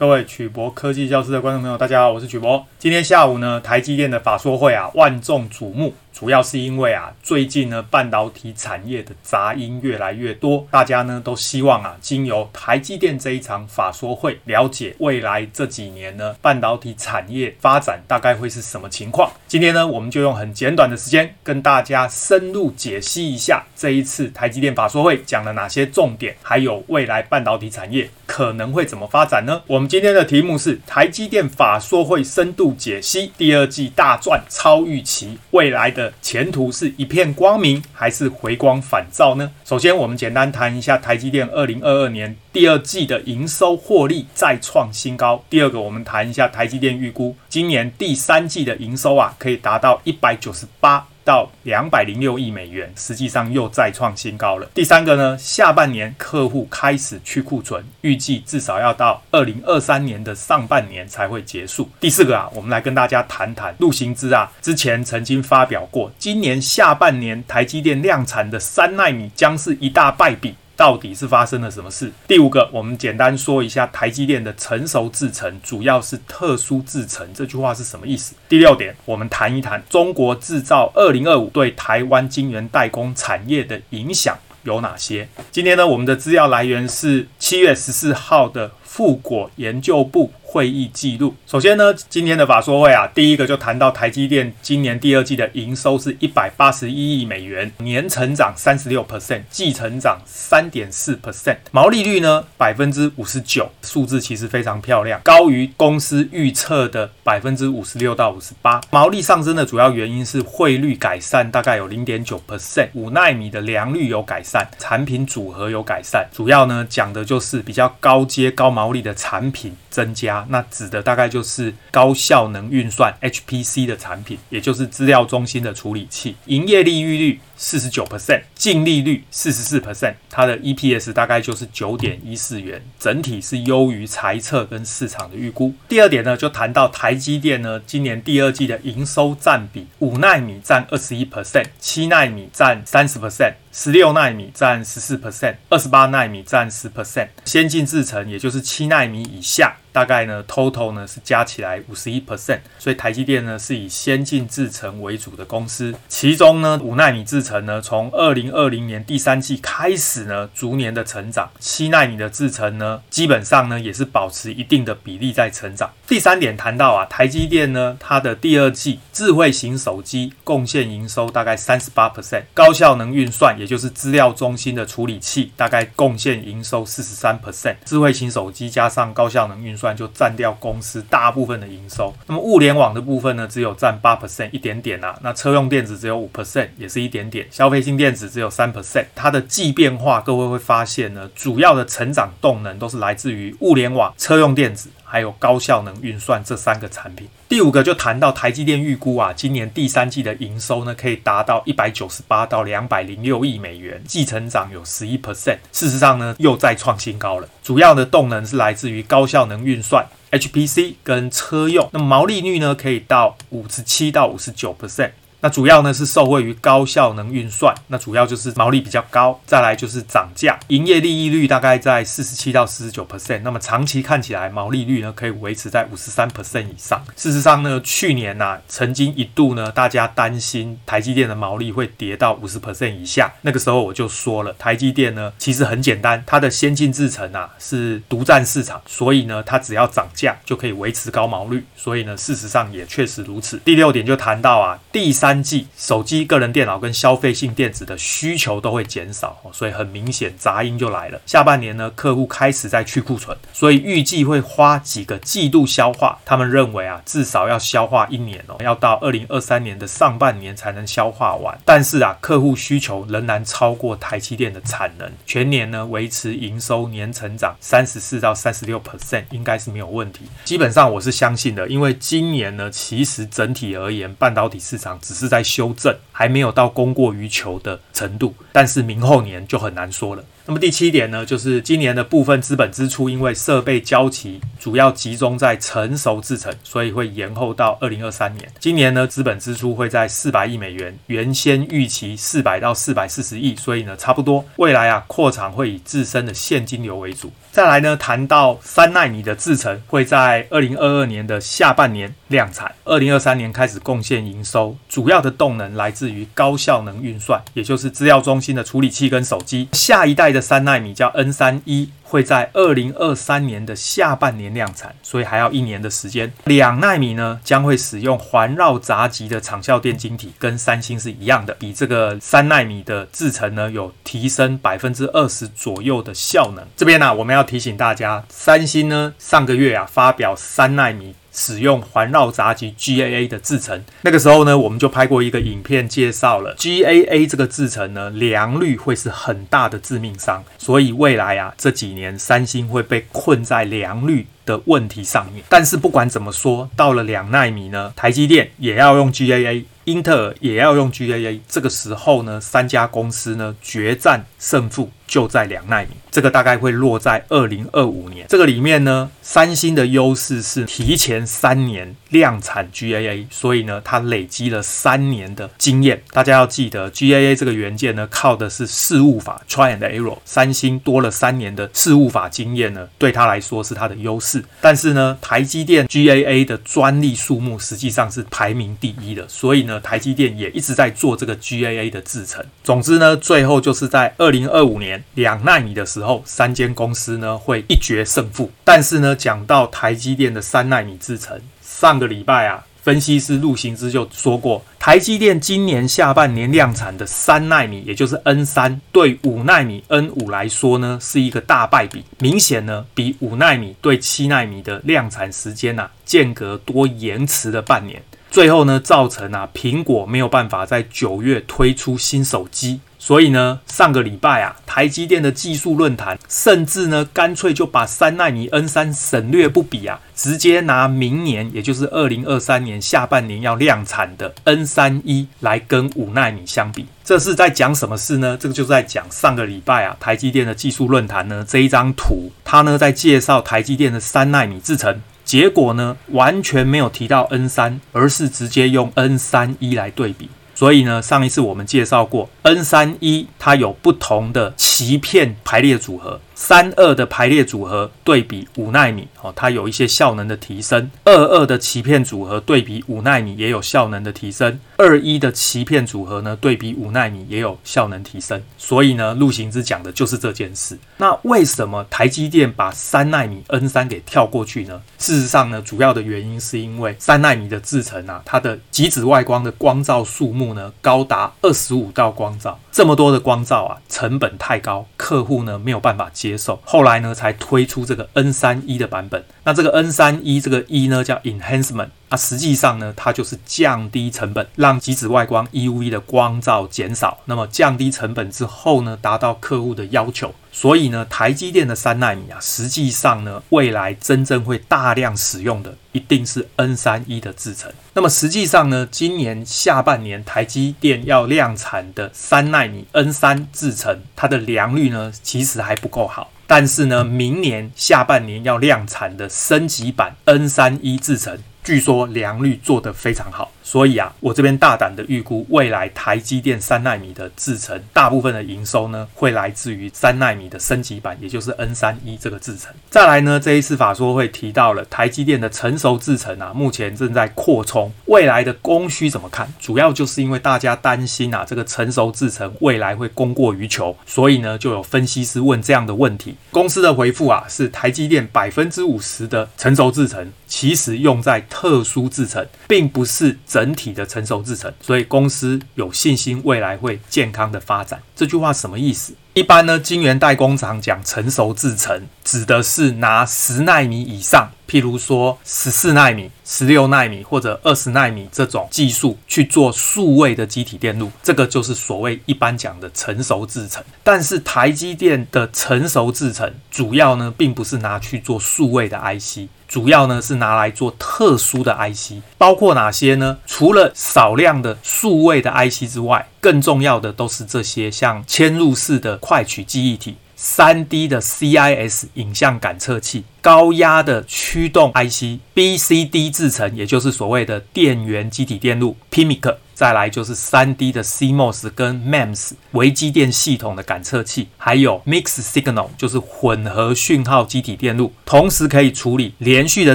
各位曲博科技教室的观众朋友，大家好，我是曲博。今天下午呢，台积电的法说会啊，万众瞩目。主要是因为啊，最近呢，半导体产业的杂音越来越多，大家呢都希望啊，经由台积电这一场法说会，了解未来这几年呢，半导体产业发展大概会是什么情况。今天呢，我们就用很简短的时间，跟大家深入解析一下这一次台积电法说会讲了哪些重点，还有未来半导体产业可能会怎么发展呢？我们今天的题目是台积电法说会深度解析，第二季大赚超预期，未来的。前途是一片光明，还是回光返照呢？首先，我们简单谈一下台积电二零二二年第二季的营收获利再创新高。第二个，我们谈一下台积电预估今年第三季的营收啊，可以达到一百九十八。到两百零六亿美元，实际上又再创新高了。第三个呢，下半年客户开始去库存，预计至少要到二零二三年的上半年才会结束。第四个啊，我们来跟大家谈谈陆行之啊，之前曾经发表过，今年下半年台积电量产的三纳米将是一大败笔。到底是发生了什么事？第五个，我们简单说一下台积电的成熟制程，主要是特殊制程，这句话是什么意思？第六点，我们谈一谈中国制造二零二五对台湾晶圆代工产业的影响有哪些？今天呢，我们的资料来源是七月十四号的富国研究部。会议记录。首先呢，今天的法说会啊，第一个就谈到台积电今年第二季的营收是一百八十一亿美元，年成长三十六 percent，季成长三点四 percent，毛利率呢百分之五十九，数字其实非常漂亮，高于公司预测的百分之五十六到五十八。毛利上升的主要原因是汇率改善，大概有零点九 percent，五纳米的良率有改善，产品组合有改善，主要呢讲的就是比较高阶高毛利的产品增加。那指的大概就是高效能运算 HPC 的产品，也就是资料中心的处理器，营业利润率四十九 percent，净利率四十四 percent，它的 EPS 大概就是九点一四元，整体是优于财测跟市场的预估。第二点呢，就谈到台积电呢，今年第二季的营收占比，五纳米占二十一 percent，七纳米占三十 percent，十六纳米占十四 percent，二十八纳米占十 percent，先进制程也就是七纳米以下，大概呢 total 呢是加起来五十一 percent，所以台积电呢是以先进制程为主的公司，其中呢五纳米制程。呢，从二零二零年第三季开始呢，逐年的成长。七纳米的制程呢，基本上呢也是保持一定的比例在成长。第三点谈到啊，台积电呢，它的第二季智慧型手机贡献营收大概三十八 percent，高效能运算也就是资料中心的处理器大概贡献营收四十三 percent。智慧型手机加上高效能运算就占掉公司大部分的营收。那么物联网的部分呢，只有占八 percent 一点点啊。那车用电子只有五 percent，也是一点点。消费性电子只有三 percent，它的季变化，各位会发现呢，主要的成长动能都是来自于物联网、车用电子，还有高效能运算这三个产品。第五个就谈到台积电预估啊，今年第三季的营收呢，可以达到一百九十八到两百零六亿美元，季成长有十一 percent。事实上呢，又再创新高了。主要的动能是来自于高效能运算、HPC 跟车用。那毛利率呢，可以到五十七到五十九 percent。那主要呢是受惠于高效能运算，那主要就是毛利比较高，再来就是涨价，营业利益率大概在四十七到四十九 percent，那么长期看起来毛利率呢可以维持在五十三 percent 以上。事实上呢，去年呐、啊、曾经一度呢大家担心台积电的毛利会跌到五十 percent 以下，那个时候我就说了，台积电呢其实很简单，它的先进制程啊是独占市场，所以呢它只要涨价就可以维持高毛率，所以呢事实上也确实如此。第六点就谈到啊第三。三季手机、个人电脑跟消费性电子的需求都会减少，所以很明显杂音就来了。下半年呢，客户开始在去库存，所以预计会花几个季度消化。他们认为啊，至少要消化一年哦，要到二零二三年的上半年才能消化完。但是啊，客户需求仍然超过台积电的产能，全年呢维持营收年成长三十四到三十六 percent 应该是没有问题。基本上我是相信的，因为今年呢，其实整体而言，半导体市场只是在修正，还没有到供过于求的程度，但是明后年就很难说了。那么第七点呢，就是今年的部分资本支出，因为设备交期主要集中在成熟制程，所以会延后到二零二三年。今年呢，资本支出会在四百亿美元，原先预期四百到四百四十亿，所以呢，差不多。未来啊，扩厂会以自身的现金流为主。再来呢，谈到三奈米的制程，会在二零二二年的下半年量产，二零二三年开始贡献营收，主要的动能来自于高效能运算，也就是资料中心的处理器跟手机。下一代的三纳米叫 N 三一。会在二零二三年的下半年量产，所以还要一年的时间。两纳米呢，将会使用环绕杂极的长效电晶体，跟三星是一样的，比这个三纳米的制程呢有提升百分之二十左右的效能。这边呢、我们要提醒大家，三星呢上个月啊发表三纳米。使用环绕闸极 GAA 的制程，那个时候呢，我们就拍过一个影片介绍了 GAA 这个制程呢，良率会是很大的致命伤，所以未来啊，这几年三星会被困在良率的问题上面。但是不管怎么说，到了两纳米呢，台积电也要用 GAA。英特尔也要用 GAA，这个时候呢，三家公司呢决战胜负就在两纳米，这个大概会落在二零二五年。这个里面呢，三星的优势是提前三年量产 GAA，所以呢，它累积了三年的经验。大家要记得，GAA 这个元件呢，靠的是试误法 （Try and Error）。三星多了三年的试误法经验呢，对它来说是它的优势。但是呢，台积电 GAA 的专利数目实际上是排名第一的，所以呢。台积电也一直在做这个 GAA 的制程。总之呢，最后就是在二零二五年两纳米的时候，三间公司呢会一决胜负。但是呢，讲到台积电的三纳米制程，上个礼拜啊，分析师陆行之就说过，台积电今年下半年量产的三纳米，也就是 N 三，对五纳米 N 五来说呢，是一个大败笔，明显呢比五纳米对七纳米的量产时间呐、啊，间隔多延迟了半年。最后呢，造成啊，苹果没有办法在九月推出新手机，所以呢，上个礼拜啊，台积电的技术论坛甚至呢，干脆就把三奈米 N 三省略不比啊，直接拿明年，也就是二零二三年下半年要量产的 N 三一来跟五奈米相比，这是在讲什么事呢？这个就是在讲上个礼拜啊，台积电的技术论坛呢，这一张图，它呢在介绍台积电的三奈米制程。结果呢，完全没有提到 N 三，而是直接用 N 三一来对比。所以呢，上一次我们介绍过 N 三一，它有不同的鳍片排列组合。三二的排列组合对比五纳米，哦，它有一些效能的提升；二二的鳍片组合对比五纳米也有效能的提升；二一的鳍片组合呢对比五纳米也有效能提升。所以呢，陆行之讲的就是这件事。那为什么台积电把三纳米 N 三给跳过去呢？事实上呢，主要的原因是因为三纳米的制程啊，它的极紫外光的光照数目呢高达二十五道光照，这么多的光光照啊，成本太高，客户呢没有办法接。受，后来呢才推出这个 N 三一的版本。那这个 N 三一这个一呢叫 enhancement。那，实际上呢，它就是降低成本，让极紫外光 EUV 的光照减少。那么降低成本之后呢，达到客户的要求。所以呢，台积电的三纳米啊，实际上呢，未来真正会大量使用的，一定是 N 三一的制程。那么实际上呢，今年下半年台积电要量产的三纳米 N 三制程，它的良率呢，其实还不够好。但是呢，明年下半年要量产的升级版 N 三一制程，据说良率做得非常好。所以啊，我这边大胆的预估，未来台积电三纳米的制程，大部分的营收呢，会来自于三纳米的升级版，也就是 N 三一这个制程。再来呢，这一次法说会提到了台积电的成熟制程啊，目前正在扩充，未来的供需怎么看？主要就是因为大家担心啊，这个成熟制程未来会供过于求，所以呢，就有分析师问这样的问题。公司的回复啊，是台积电百分之五十的成熟制程，其实用在特殊制程，并不是整整体的成熟制程，所以公司有信心未来会健康的发展。这句话什么意思？一般呢，晶圆代工厂讲成熟制程，指的是拿十奈米以上，譬如说十四奈米、十六奈米或者二十奈米这种技术去做数位的积体电路，这个就是所谓一般讲的成熟制程。但是台积电的成熟制程，主要呢，并不是拿去做数位的 IC。主要呢是拿来做特殊的 IC，包括哪些呢？除了少量的数位的 IC 之外，更重要的都是这些像嵌入式的快取记忆体、三 D 的 CIS 影像感测器、高压的驱动 IC、BCD 制程，也就是所谓的电源基体电路 PIMIC。再来就是三 D 的 CMOS 跟 MEMS 微机电系统的感测器，还有 Mix Signal 就是混合讯号机体电路，同时可以处理连续的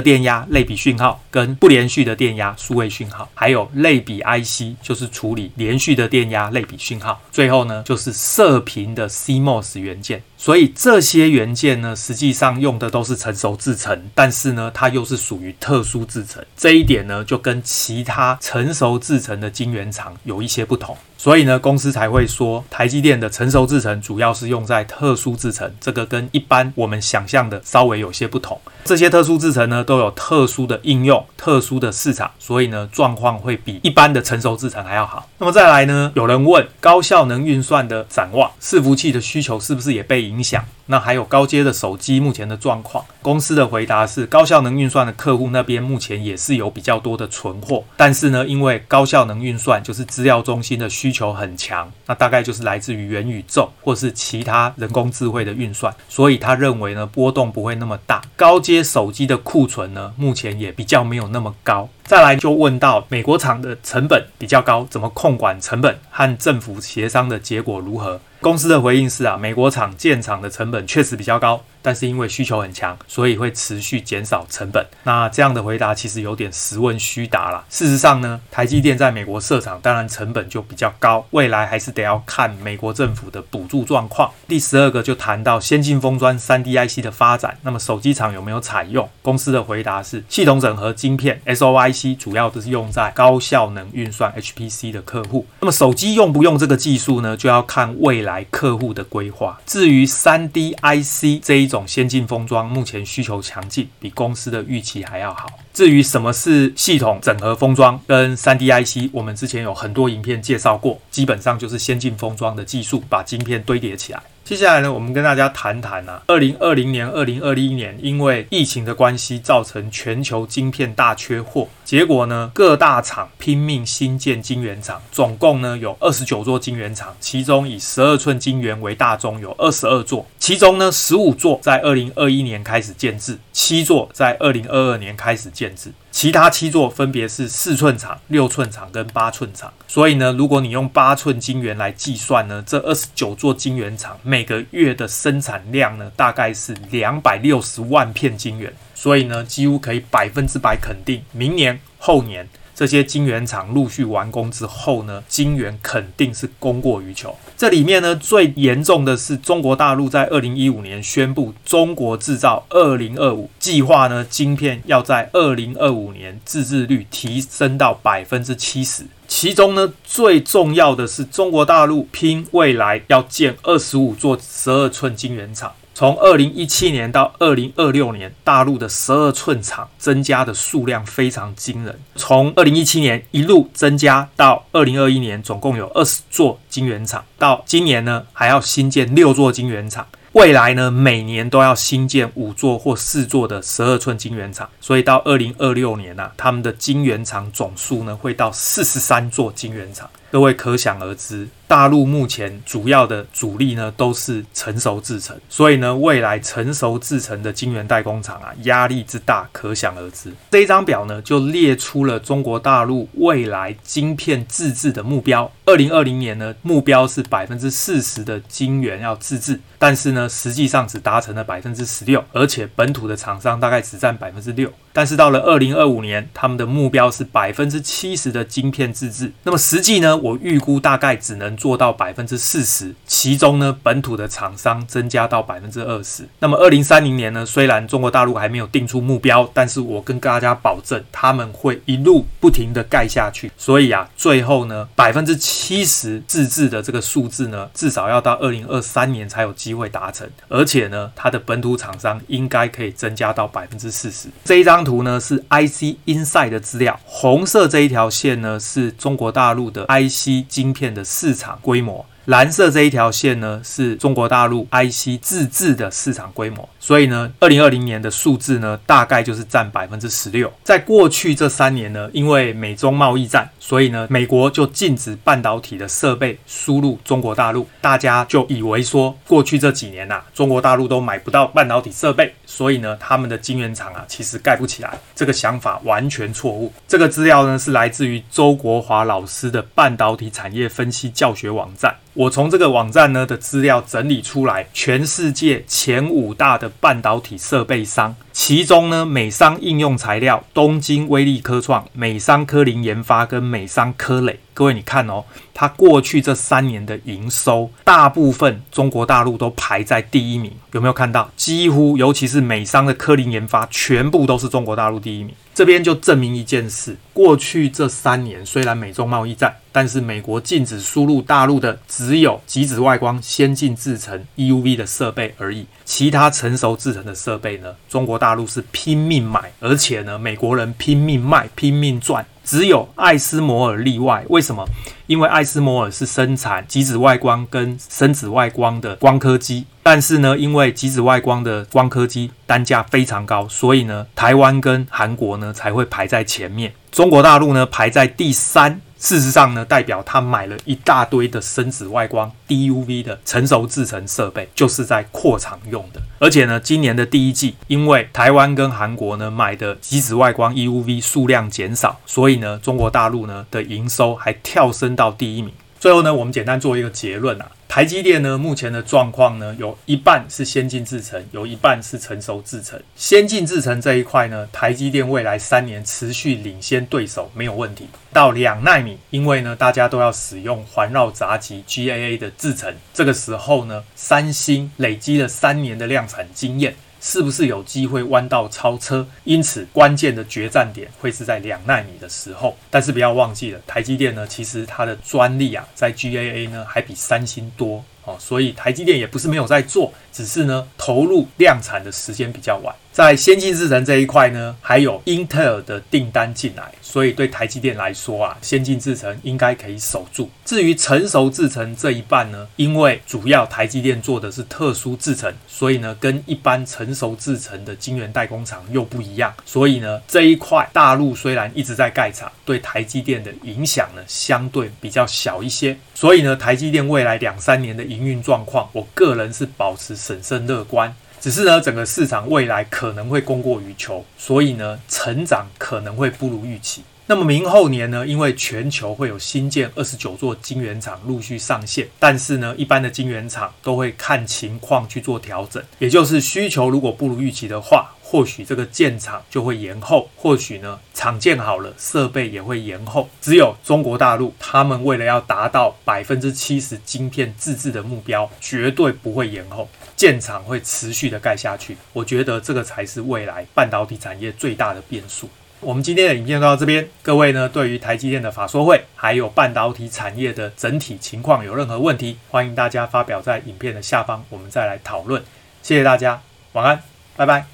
电压类比讯号跟不连续的电压数位讯号，还有类比 IC 就是处理连续的电压类比讯号，最后呢就是射频的 CMOS 元件。所以这些元件呢，实际上用的都是成熟制程，但是呢，它又是属于特殊制程，这一点呢，就跟其他成熟制程的晶圆厂有一些不同。所以呢，公司才会说，台积电的成熟制程主要是用在特殊制程，这个跟一般我们想象的稍微有些不同。这些特殊制程呢，都有特殊的应用、特殊的市场，所以呢，状况会比一般的成熟制程还要好。那么再来呢，有人问高效能运算的展望，伺服器的需求是不是也被影响？那还有高阶的手机目前的状况，公司的回答是，高效能运算的客户那边目前也是有比较多的存货，但是呢，因为高效能运算就是资料中心的需求很强，那大概就是来自于元宇宙或是其他人工智慧的运算，所以他认为呢，波动不会那么大。高阶些手机的库存呢，目前也比较没有那么高。再来就问到美国厂的成本比较高，怎么控管成本和政府协商的结果如何？公司的回应是啊，美国厂建厂的成本确实比较高。但是因为需求很强，所以会持续减少成本。那这样的回答其实有点实问虚答啦。事实上呢，台积电在美国设厂，当然成本就比较高。未来还是得要看美国政府的补助状况。第十二个就谈到先进封装 3D IC 的发展。那么手机厂有没有采用？公司的回答是：系统整合晶片 SOIC 主要都是用在高效能运算 HPC 的客户。那么手机用不用这个技术呢？就要看未来来客户的规划。至于 3D IC 这一种。先进封装目前需求强劲，比公司的预期还要好。至于什么是系统整合封装跟 3D IC，我们之前有很多影片介绍过，基本上就是先进封装的技术，把晶片堆叠起来。接下来呢，我们跟大家谈谈啊，二零二零年、二零二一年，因为疫情的关系，造成全球晶片大缺货。结果呢，各大厂拼命新建晶圆厂，总共呢有二十九座晶圆厂，其中以十二寸晶圆为大宗，有二十二座，其中呢十五座在二零二一年开始建制，七座在二零二二年开始建制。其他七座分别是四寸厂、六寸厂跟八寸厂。所以呢，如果你用八寸晶圆来计算呢，这二十九座晶圆厂每个月的生产量呢，大概是两百六十万片晶圆。所以呢，几乎可以百分之百肯定，明年、后年。这些晶圆厂陆续完工之后呢，晶圆肯定是供过于求。这里面呢，最严重的是中国大陆在二零一五年宣布“中国制造二零二五”计划呢，晶片要在二零二五年自制率提升到百分之七十。其中呢，最重要的是中国大陆拼未来要建二十五座十二寸晶圆厂。从二零一七年到二零二六年，大陆的十二寸厂增加的数量非常惊人。从二零一七年一路增加到二零二一年，总共有二十座晶圆厂。到今年呢，还要新建六座晶圆厂。未来呢，每年都要新建五座或四座的十二寸晶圆厂。所以到二零二六年呢、他们的晶圆厂总数呢，会到四十三座晶圆厂。各位可想而知。大陆目前主要的主力呢，都是成熟制程，所以呢，未来成熟制程的晶圆代工厂啊，压力之大可想而知。这一张表呢，就列出了中国大陆未来晶片自制的目标。二零二零年呢，目标是百分之四十的晶圆要自制，但是呢，实际上只达成了百分之十六，而且本土的厂商大概只占百分之六。但是到了二零二五年，他们的目标是百分之七十的晶片自制。那么实际呢，我预估大概只能做到百分之四十，其中呢，本土的厂商增加到百分之二十。那么二零三零年呢，虽然中国大陆还没有定出目标，但是我跟大家保证，他们会一路不停的盖下去。所以啊，最后呢，百分之七十自制的这个数字呢，至少要到二零二三年才有机会达成。而且呢，它的本土厂商应该可以增加到百分之四十。这一张。图呢是 IC Inside 的资料，红色这一条线呢是中国大陆的 IC 晶片的市场规模。蓝色这一条线呢，是中国大陆 IC 自制的市场规模。所以呢，二零二零年的数字呢，大概就是占百分之十六。在过去这三年呢，因为美中贸易战，所以呢，美国就禁止半导体的设备输入中国大陆。大家就以为说，过去这几年呐、啊，中国大陆都买不到半导体设备，所以呢，他们的晶圆厂啊，其实盖不起来。这个想法完全错误。这个资料呢，是来自于周国华老师的半导体产业分析教学网站。我从这个网站呢的资料整理出来，全世界前五大的半导体设备商，其中呢，美商应用材料、东京威力科创、美商科林研发跟美商科磊。各位，你看哦，它过去这三年的营收，大部分中国大陆都排在第一名，有没有看到？几乎，尤其是美商的科林研发，全部都是中国大陆第一名。这边就证明一件事：过去这三年，虽然美中贸易战，但是美国禁止输入大陆的只有极紫外光先进制程 EUV 的设备而已，其他成熟制程的设备呢，中国大陆是拼命买，而且呢，美国人拼命卖，拼命赚。只有艾斯摩尔例外，为什么？因为艾斯摩尔是生产极紫外光跟深紫外光的光刻机，但是呢，因为极紫外光的光刻机单价非常高，所以呢，台湾跟韩国呢才会排在前面，中国大陆呢排在第三。事实上呢，代表他买了一大堆的深紫外光 DUV 的成熟制程设备，就是在扩厂用的。而且呢，今年的第一季，因为台湾跟韩国呢买的极紫外光 EUV 数量减少，所以呢，中国大陆呢的营收还跳升到第一名。最后呢，我们简单做一个结论啊。台积电呢，目前的状况呢，有一半是先进制程，有一半是成熟制程。先进制程这一块呢，台积电未来三年持续领先对手没有问题。到两纳米，因为呢，大家都要使用环绕杂极 GAA 的制程，这个时候呢，三星累积了三年的量产经验。是不是有机会弯道超车？因此，关键的决战点会是在两纳米的时候。但是不要忘记了，台积电呢，其实它的专利啊，在 GAA 呢还比三星多哦，所以台积电也不是没有在做，只是呢投入量产的时间比较晚。在先进制程这一块呢，还有英特尔的订单进来，所以对台积电来说啊，先进制程应该可以守住。至于成熟制程这一半呢，因为主要台积电做的是特殊制程，所以呢，跟一般成熟制程的晶圆代工厂又不一样，所以呢，这一块大陆虽然一直在盖厂，对台积电的影响呢，相对比较小一些。所以呢，台积电未来两三年的营运状况，我个人是保持审慎乐观。只是呢，整个市场未来可能会供过于求，所以呢，成长可能会不如预期。那么明后年呢，因为全球会有新建二十九座晶圆厂陆续上线，但是呢，一般的晶圆厂都会看情况去做调整，也就是需求如果不如预期的话，或许这个建厂就会延后，或许呢，厂建好了，设备也会延后。只有中国大陆，他们为了要达到百分之七十晶片自制的目标，绝对不会延后。建厂会持续的盖下去，我觉得这个才是未来半导体产业最大的变数。我们今天的影片就到这边，各位呢，对于台积电的法说会，还有半导体产业的整体情况有任何问题，欢迎大家发表在影片的下方，我们再来讨论。谢谢大家，晚安，拜拜。